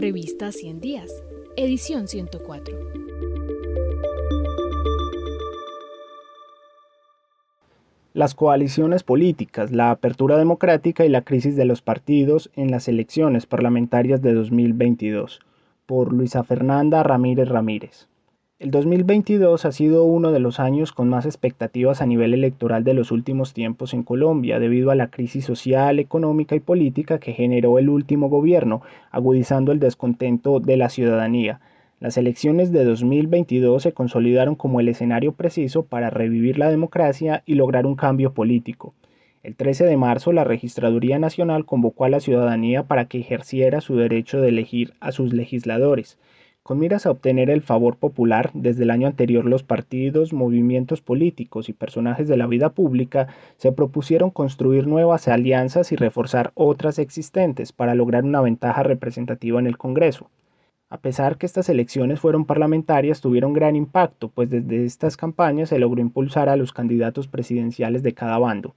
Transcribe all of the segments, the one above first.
Revista 100 Días, edición 104. Las coaliciones políticas, la apertura democrática y la crisis de los partidos en las elecciones parlamentarias de 2022, por Luisa Fernanda Ramírez Ramírez. El 2022 ha sido uno de los años con más expectativas a nivel electoral de los últimos tiempos en Colombia, debido a la crisis social, económica y política que generó el último gobierno, agudizando el descontento de la ciudadanía. Las elecciones de 2022 se consolidaron como el escenario preciso para revivir la democracia y lograr un cambio político. El 13 de marzo, la Registraduría Nacional convocó a la ciudadanía para que ejerciera su derecho de elegir a sus legisladores. Con miras a obtener el favor popular, desde el año anterior los partidos, movimientos políticos y personajes de la vida pública se propusieron construir nuevas alianzas y reforzar otras existentes para lograr una ventaja representativa en el Congreso. A pesar que estas elecciones fueron parlamentarias, tuvieron gran impacto, pues desde estas campañas se logró impulsar a los candidatos presidenciales de cada bando.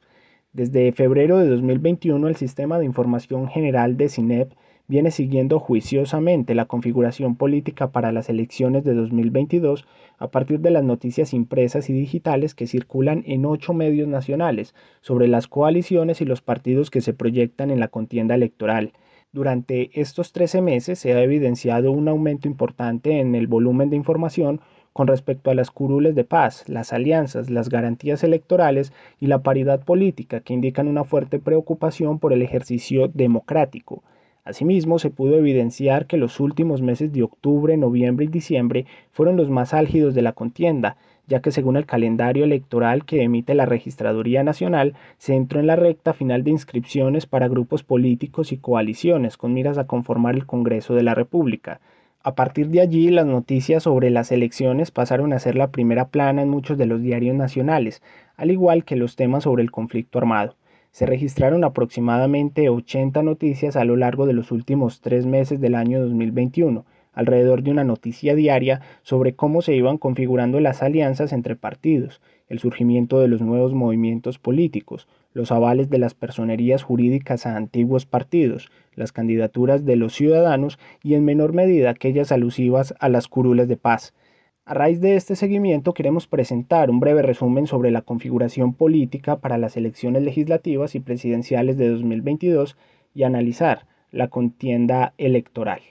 Desde febrero de 2021, el Sistema de Información General de CINEP viene siguiendo juiciosamente la configuración política para las elecciones de 2022 a partir de las noticias impresas y digitales que circulan en ocho medios nacionales sobre las coaliciones y los partidos que se proyectan en la contienda electoral. Durante estos 13 meses se ha evidenciado un aumento importante en el volumen de información con respecto a las curules de paz, las alianzas, las garantías electorales y la paridad política que indican una fuerte preocupación por el ejercicio democrático. Asimismo, se pudo evidenciar que los últimos meses de octubre, noviembre y diciembre fueron los más álgidos de la contienda, ya que según el calendario electoral que emite la Registraduría Nacional, se entró en la recta final de inscripciones para grupos políticos y coaliciones con miras a conformar el Congreso de la República. A partir de allí, las noticias sobre las elecciones pasaron a ser la primera plana en muchos de los diarios nacionales, al igual que los temas sobre el conflicto armado. Se registraron aproximadamente 80 noticias a lo largo de los últimos tres meses del año 2021, alrededor de una noticia diaria sobre cómo se iban configurando las alianzas entre partidos, el surgimiento de los nuevos movimientos políticos, los avales de las personerías jurídicas a antiguos partidos, las candidaturas de los ciudadanos y en menor medida aquellas alusivas a las curules de paz, a raíz de este seguimiento queremos presentar un breve resumen sobre la configuración política para las elecciones legislativas y presidenciales de 2022 y analizar la contienda electoral.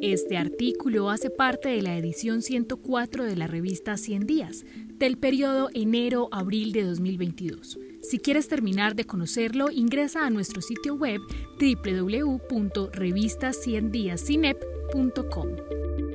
Este artículo hace parte de la edición 104 de la revista 100 días, del periodo enero-abril de 2022. Si quieres terminar de conocerlo, ingresa a nuestro sitio web www.revistaciendiascinep.com.